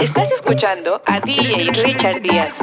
Estás escuchando a DJ Richard Díaz.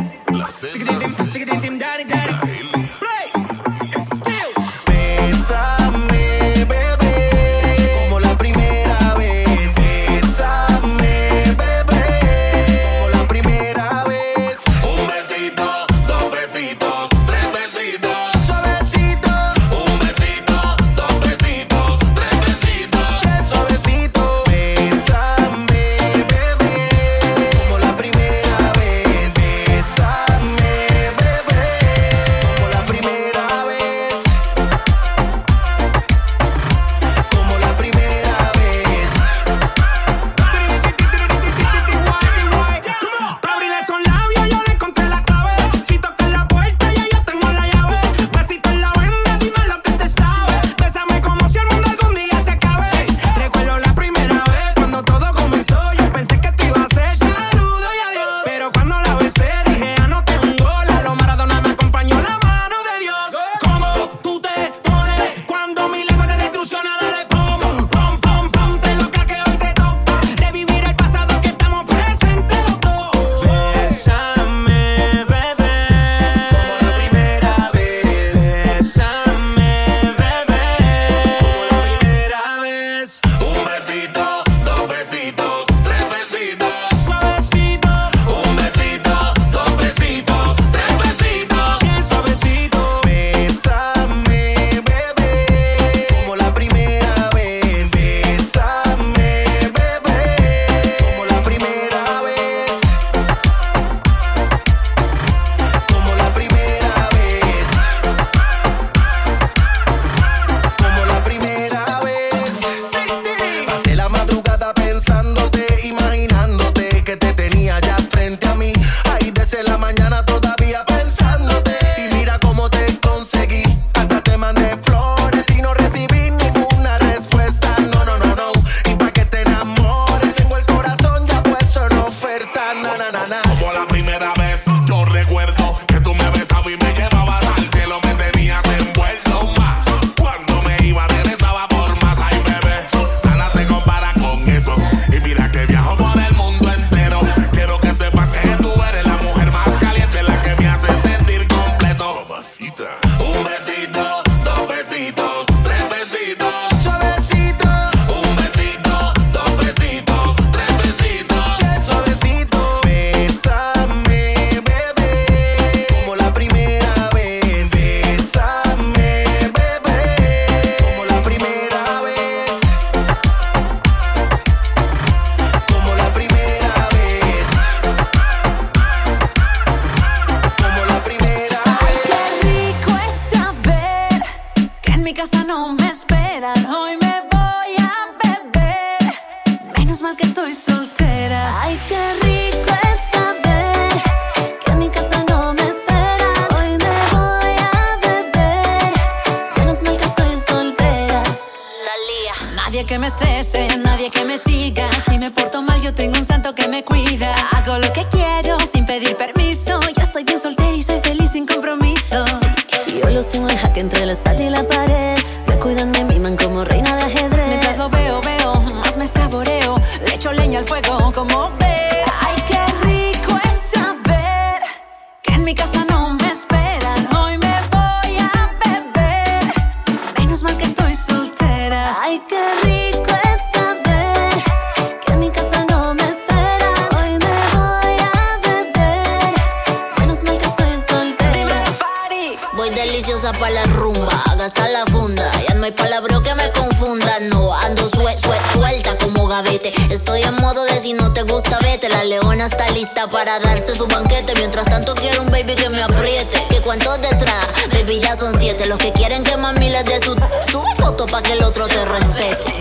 La leona está lista para darse su banquete. Mientras tanto quiero un baby que me apriete. Que cuántos detrás, baby ya son siete. Los que quieren que mami les dé su, su foto para que el otro se respete.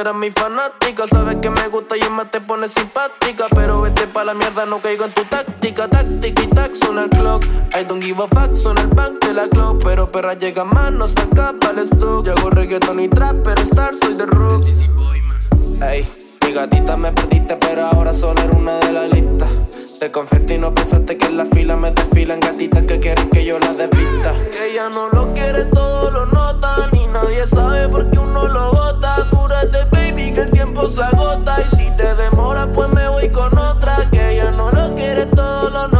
serás mi fanática. Sabes que me gusta y más te pones simpática. Pero vete pa' la mierda, no caigo en tu táctica. Táctica y tac, suena el clock. I don't give a fuck, suena el bank de la clock. Pero perra llega más, no se acaba el stock. Yo hago reggaeton y trap, pero star soy de rock. Ey, mi gatita me perdiste, pero ahora solo era una de la lista. Te confesé y no pensaste que en la fila me desfilan gatitas que quieren que yo las despista. Que ella no lo quiere, todo lo nota. Ni nadie sabe por qué uno lo bota el tiempo se agota y si te demora pues me voy con otra que ya no lo quiere todo lo nuevo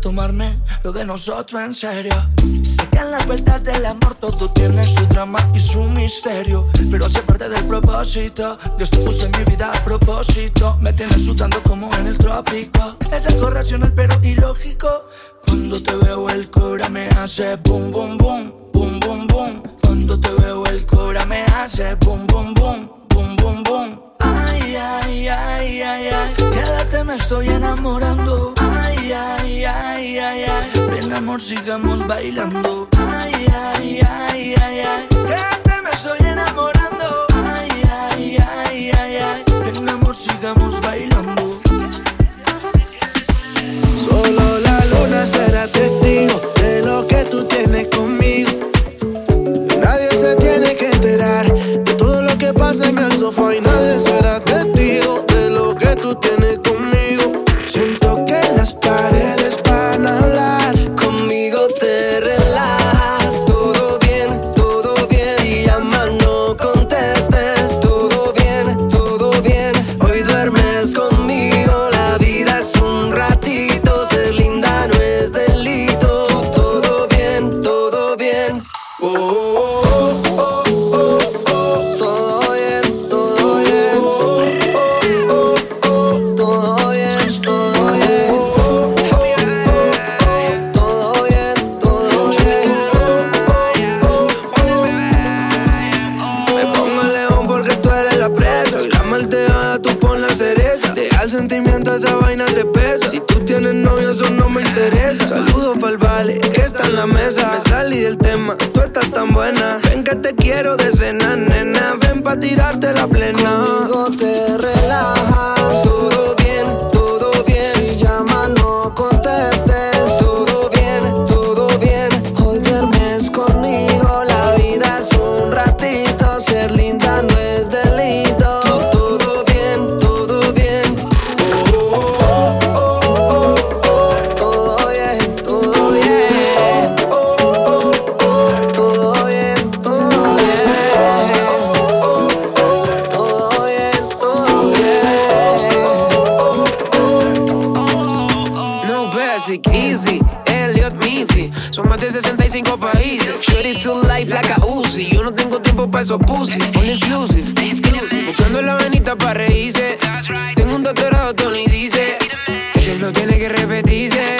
Tomarme lo de nosotros en serio. Sé que en las vueltas del amor todo tiene su drama y su misterio. Pero hace parte del propósito. Dios te puso en mi vida a propósito. Me tienes sudando como en el trópico. Es algo racional pero ilógico. Cuando te veo el cora me hace boom boom boom. Boom boom boom. Cuando te veo el cora me hace boom boom boom. Boom boom boom. Ay, ay, ay, ay, ay. Quédate, me estoy enamorando. Ay, ay, ay, ay. Ven, amor, sigamos bailando. Ay, ay, ay, ay, ay. Quédate, me estoy enamorando. Ay, ay, ay, ay, ay. Ven, amor, sigamos bailando. Solo la luna será testigo de lo que tú tienes conmigo. Que está en la mesa. Me salí del tema, tú estás tan buena. Ven que te quiero de cena, nena. Ven pa' tirarte la plena. Conmigo te relajas. Para esos pussy. Exclusive, buscando la venita para reírse. Tengo un doctorado, Tony dice. Este flow tiene que repetirse.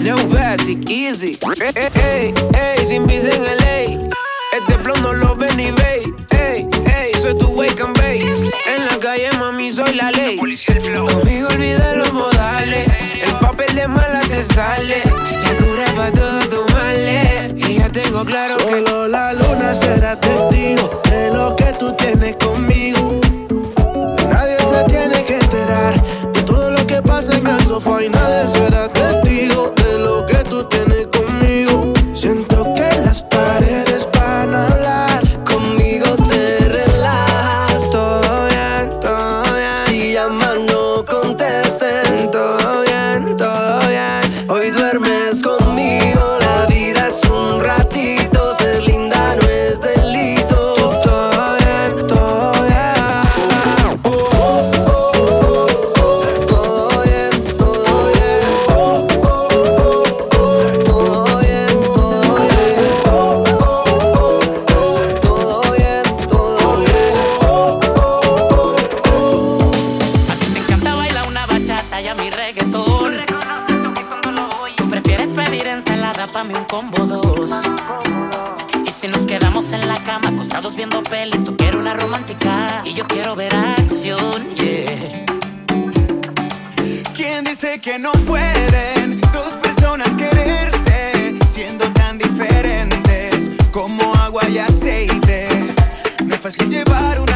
No basic, easy. Ey, ey, ey, ey, sin visa en LA. Este flow no lo ven ni ve. Ey, ey, soy tu wake and bake. En la calle, mami, soy la ley. Conmigo olvida los modales. El papel de mala te sale. La cura para todos tengo claro que. Solo la luna será testigo de lo que tú tienes conmigo. Nadie se tiene que enterar de todo lo que pasa en el sofá y nadie será testigo de lo que tú tienes conmigo. Siento cama, acostados viendo peli. Tú quieres una romántica y yo quiero ver acción, yeah. ¿Quién dice que no pueden dos personas quererse siendo tan diferentes como agua y aceite? No es fácil llevar una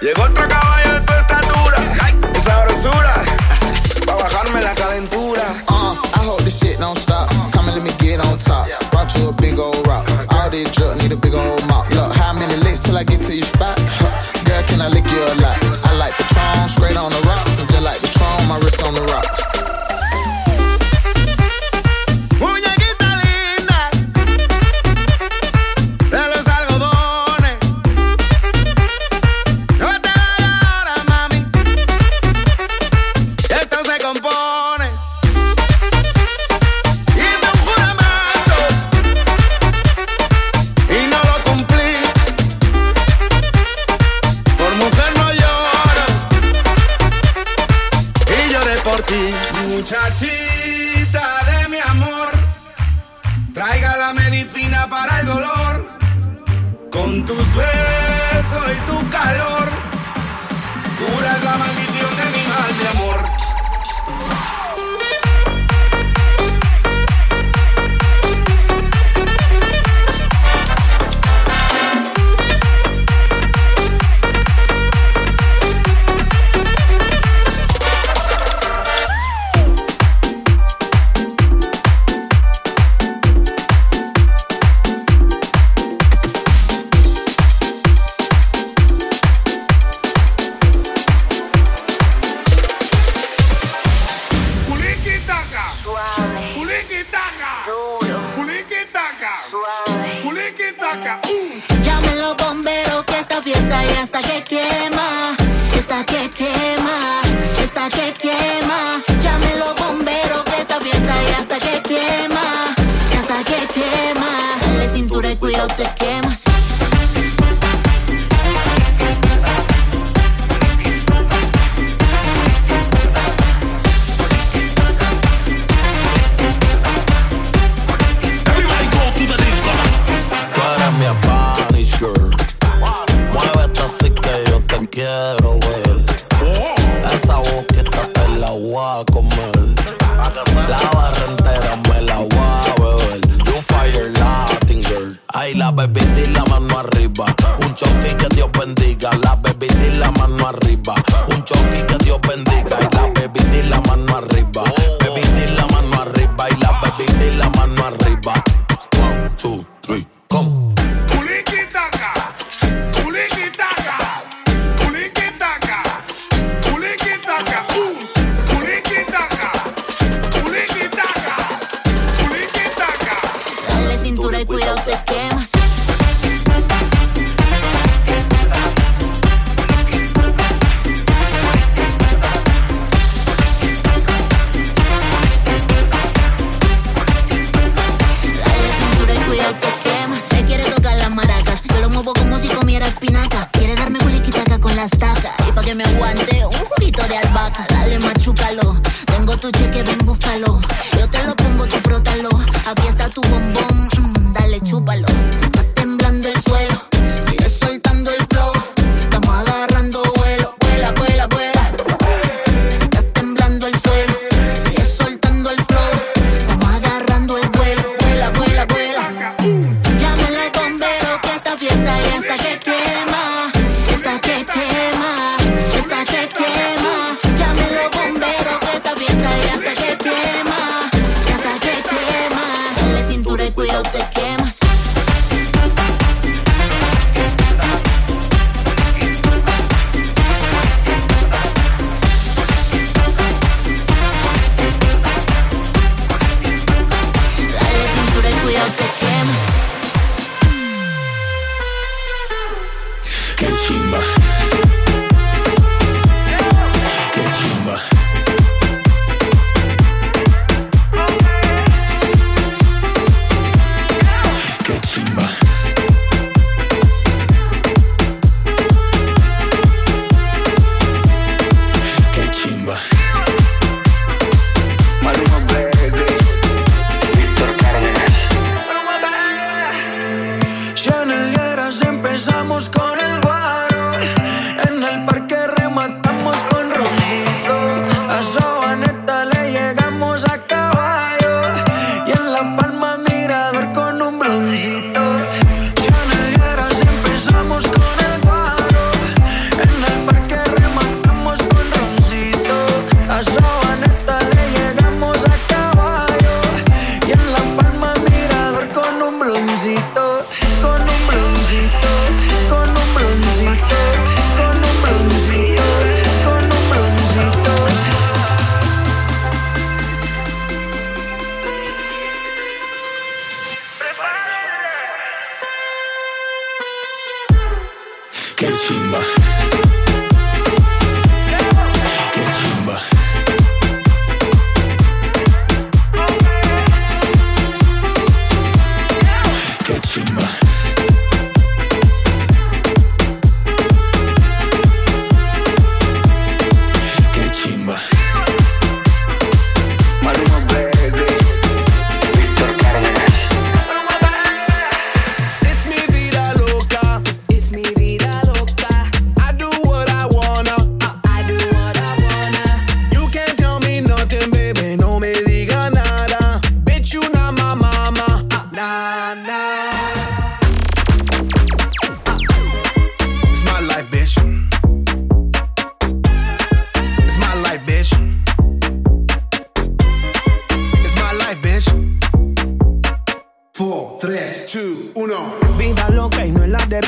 Llegó otro caballo.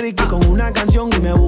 Ricky con una canción y me busca.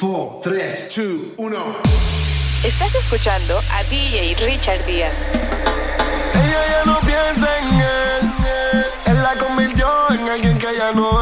4, 3, 2, 1. Estás escuchando a DJ Richard Díaz. Ella ya no piensa en él. Él la convirtió en alguien que ya no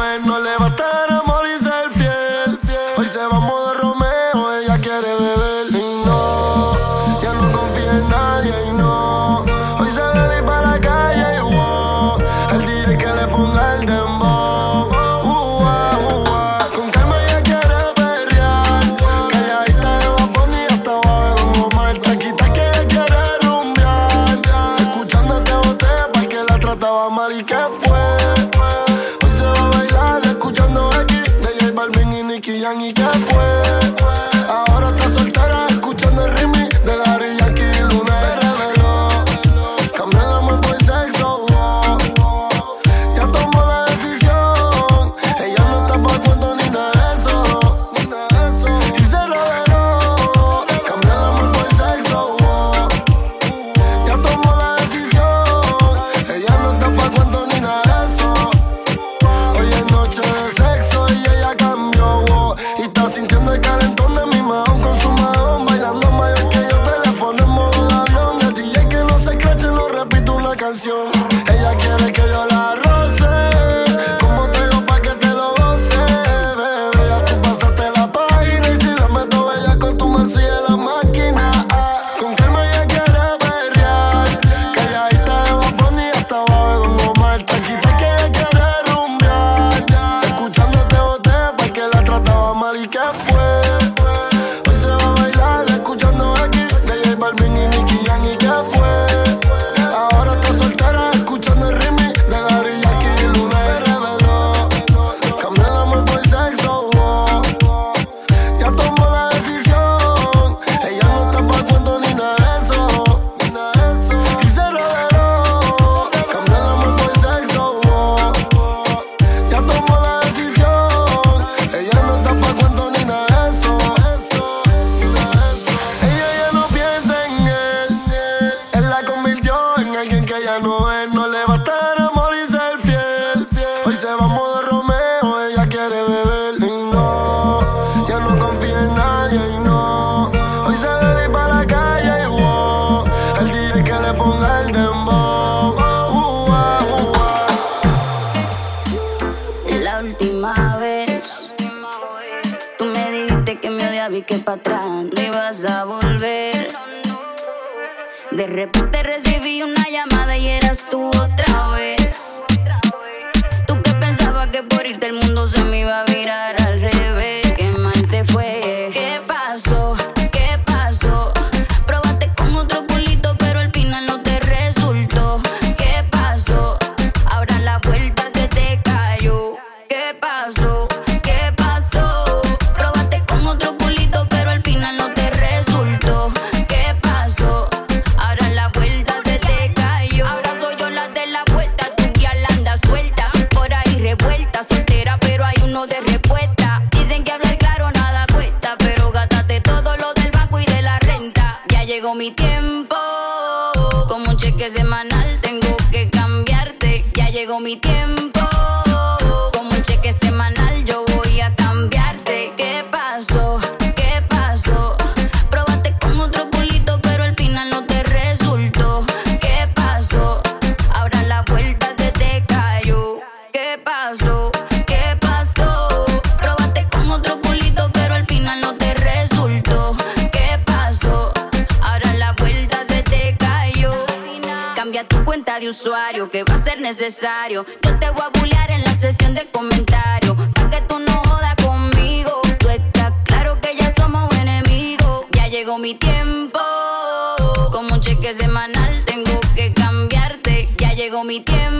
De repente recibí una llamada y eras tú otra. Yo te voy a bullear en la sesión de comentarios. Pa' que tú no jodas conmigo. Tú estás claro que ya somos enemigos. Ya llegó mi tiempo. Como un cheque semanal tengo que cambiarte. Ya llegó mi tiempo.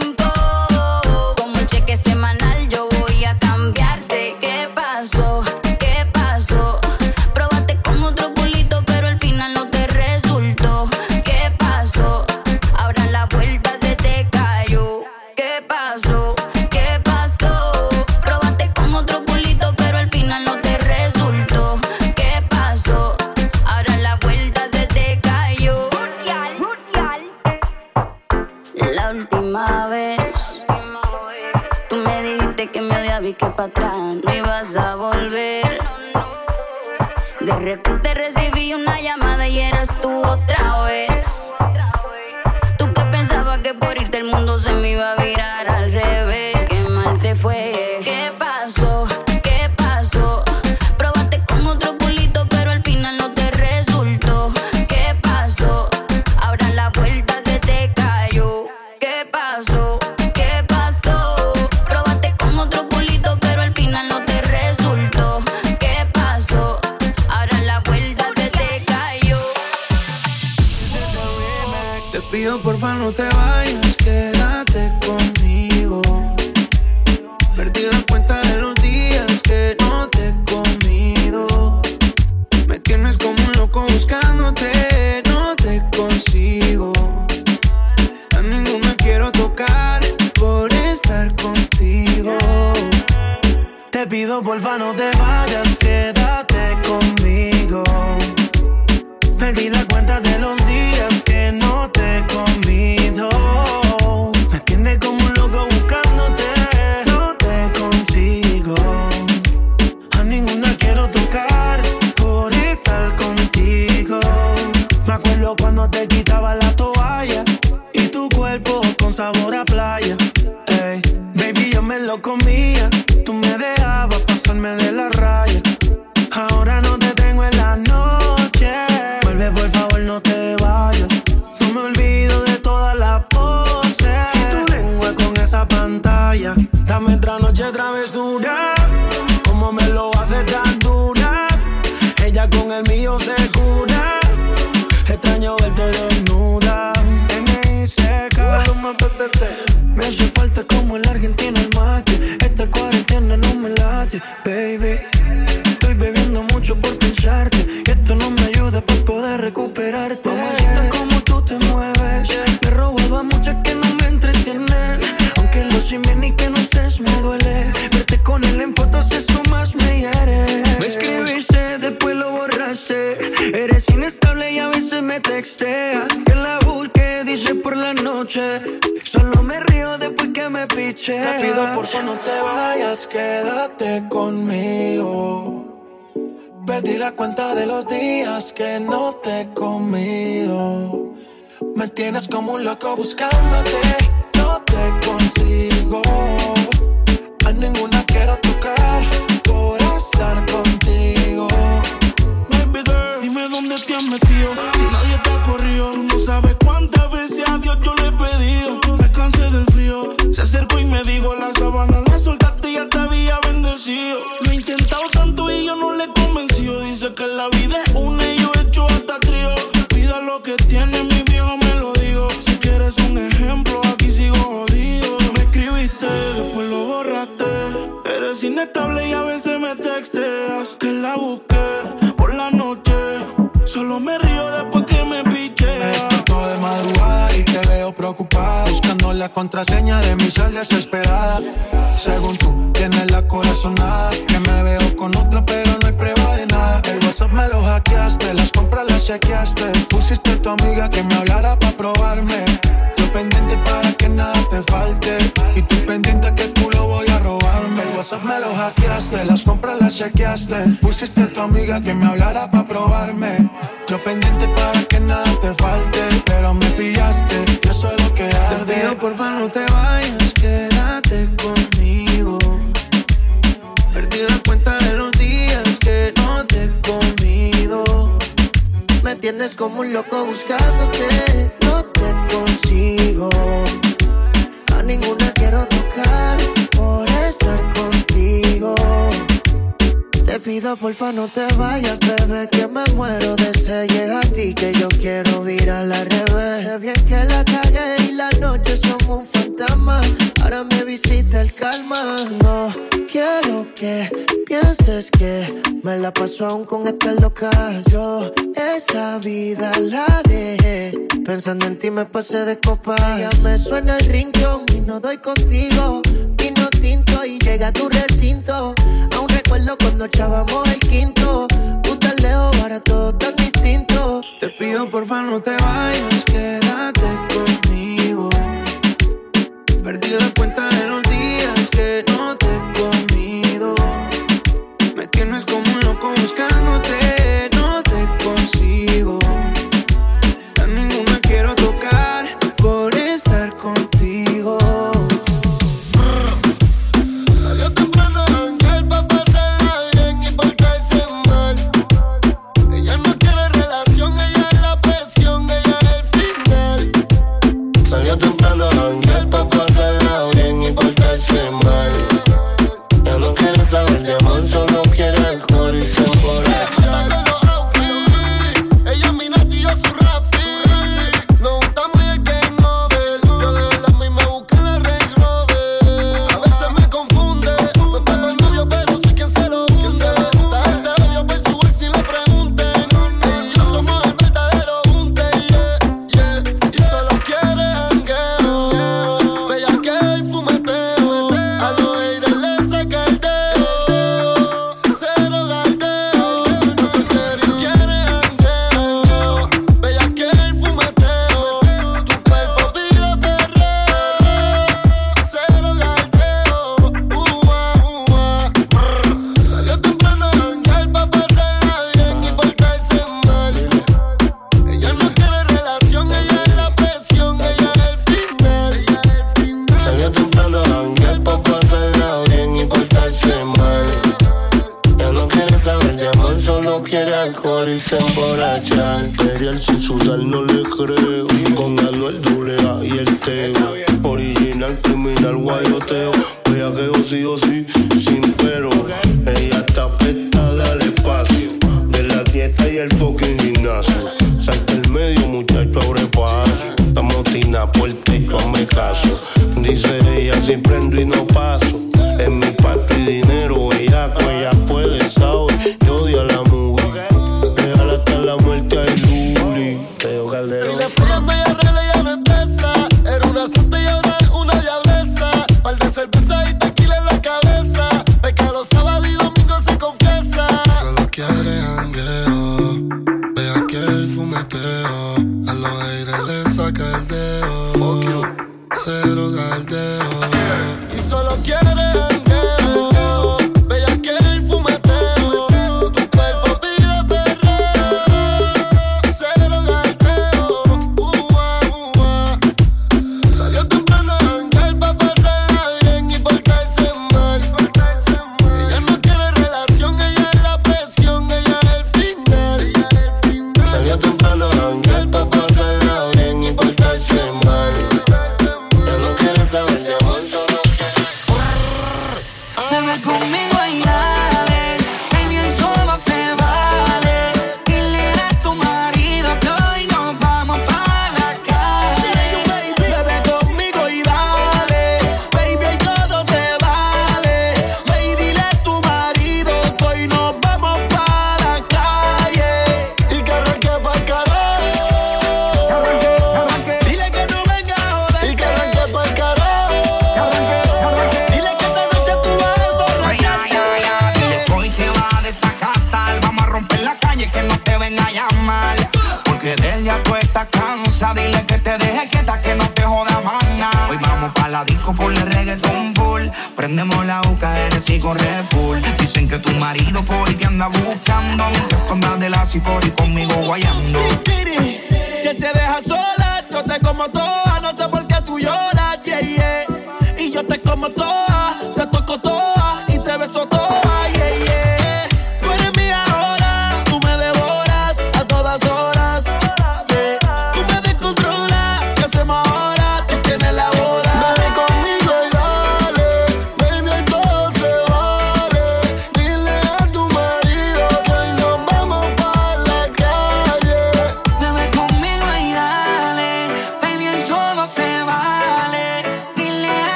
Acuerdo cuando te quitaba la toalla y tu cuerpo con sabor a playa. Ey, baby, yo me lo comía. Tú me dejabas pasarme de la raya. Ahora no te tengo en la noche. Vuelve, por favor, no te vayas. No me olvido de todas las poses. Y tu lengua con esa pantalla. Dame otra noche travesura. Hace falta como el argentino el mate. Esta cuarentena no me late, baby. Estoy bebiendo mucho por pensarte. Que esto no me ayuda para poder recuperarte. Mamacita, como tú te mueves. Me he robado a muchas que no me entretienen. Aunque lo sin bien y que no estés me duele. Verte con él en fotos, eso más me hiere. Me escribiste, después lo borraste. Eres inestable y a veces me texteas. Que la busque, dice por la noche. Te pido por favor no te vayas, quédate conmigo. Perdí la cuenta de los días que no te he comido. Me tienes como un loco buscándote, no te consigo. A ninguna quiero tocar por estar contigo. Baby girl, dime dónde te has metido. Si nadie te ha corrido, tú no sabes cuántas veces a Dios yo le he pedido. Se acercó y me dijo: La sabana la soltaste y ya te había bendecido. Lo he intentado tanto y yo no le he convencido. Dice que la vida es una y yo he hecho hasta trío. Pida lo que tiene, mi viejo me lo digo. Si quieres un ejemplo, aquí sigo jodido. Me escribiste, después lo borraste. Eres inestable y a veces me texteas. Que la busqué por la noche. Solo me río después Buscando la contraseña de mi sal desesperada. Según tú, tienes la corazonada Que me veo con otra pero no hay prueba de nada. El WhatsApp me lo hackeaste, las compras las chequeaste. Pusiste a tu amiga que me hablara pa' probarme pendiente para que nada te falte. Y tú pendiente que tú lo voy a robarme. El WhatsApp me lo hackeaste, las compras las chequeaste. Pusiste a tu amiga que me hablara para probarme. Yo pendiente para que nada te falte. Pero me pillaste, yo soy lo que arde. Te pido porfa no te vayas, quédate conmigo. Perdí la cuenta de los días que no te he comido. Me tienes como un loco buscándote, no te conmigo ninguna quiero tocar por estar contigo. Te pido porfa no te vayas, bebé, que me muero de sed. A ti que yo quiero ir al revés. Sé bien que la calle las noches son un fantasma. Ahora me visita el calma. No quiero que pienses que me la paso aún con esta loca. Yo esa vida la dejé. Pensando en ti me pasé de copa. Ya me suena el rincón y no doy contigo. Vino tinto y llega a tu recinto. Aún recuerdo cuando echábamos el quinto. Tú tan lejos, todo tan distinto. Te pido por porfa no te vayas, quédate con Perdí la cuenta de los días que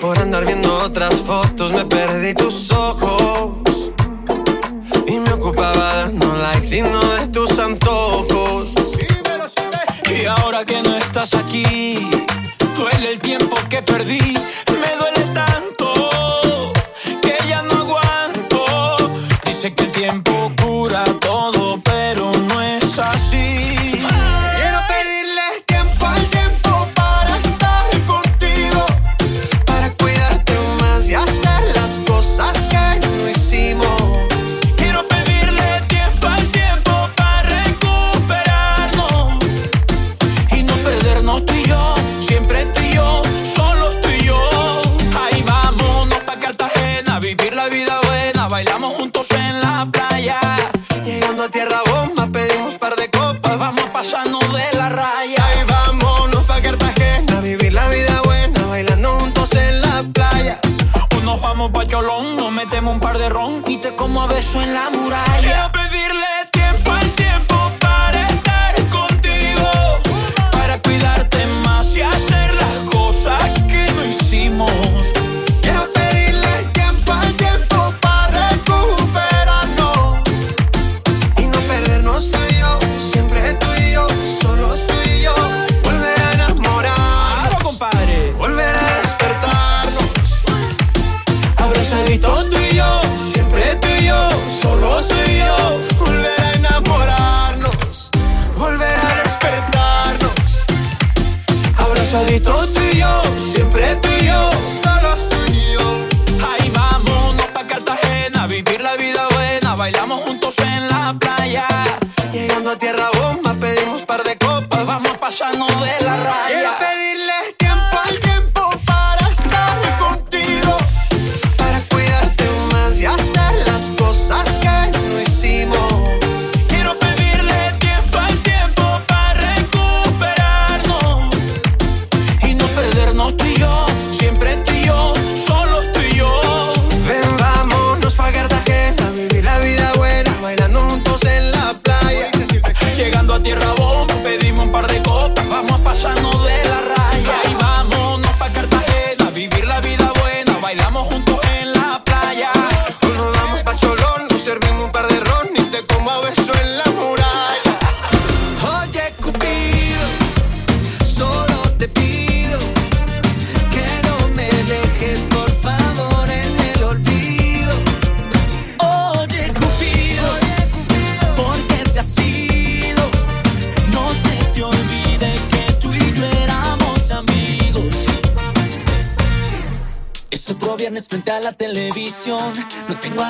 Por andar viendo otras fotos me perdí tus ojos. Y me ocupaba dando likes y no de tus antojos. Y ahora que no estás aquí, duele el tiempo que perdí. Me duele en la muralla.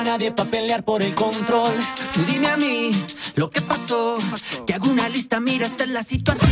nadie para pelear por el control. Tú dime a mí lo que pasó. Te hago una lista, mira, esta es la situación.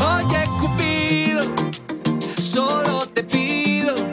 Oye, Cupido, solo te pido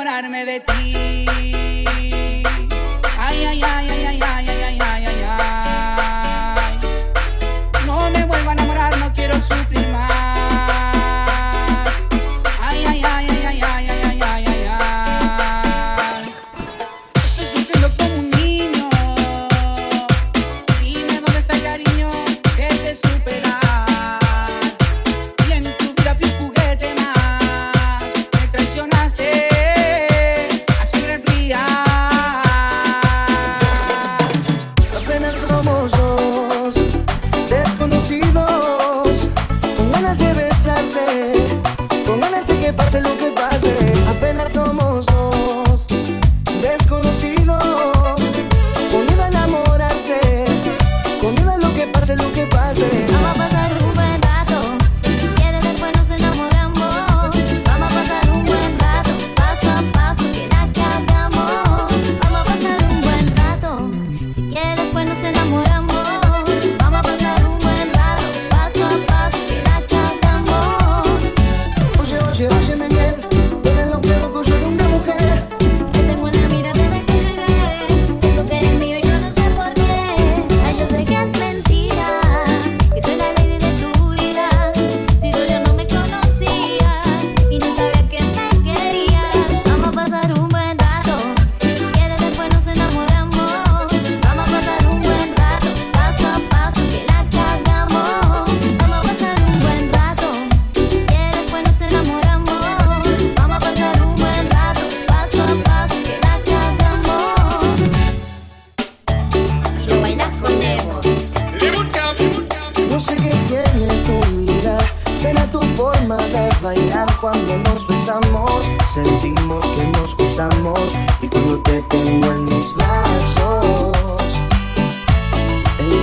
enamorarme de ti. Ay, ay, ay, ay, ay, ay, ay, ay, ay, ay. No me vuelvo a enamorar, no quiero sufrir más.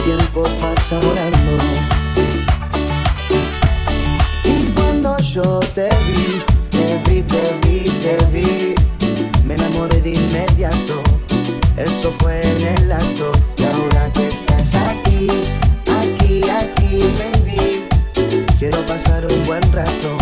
tiempo pasa volando. Y cuando yo te vi, te vi, te vi, te vi, me enamoré de inmediato. Eso fue en el acto. Y ahora que estás aquí, aquí, aquí, baby, quiero pasar un buen rato.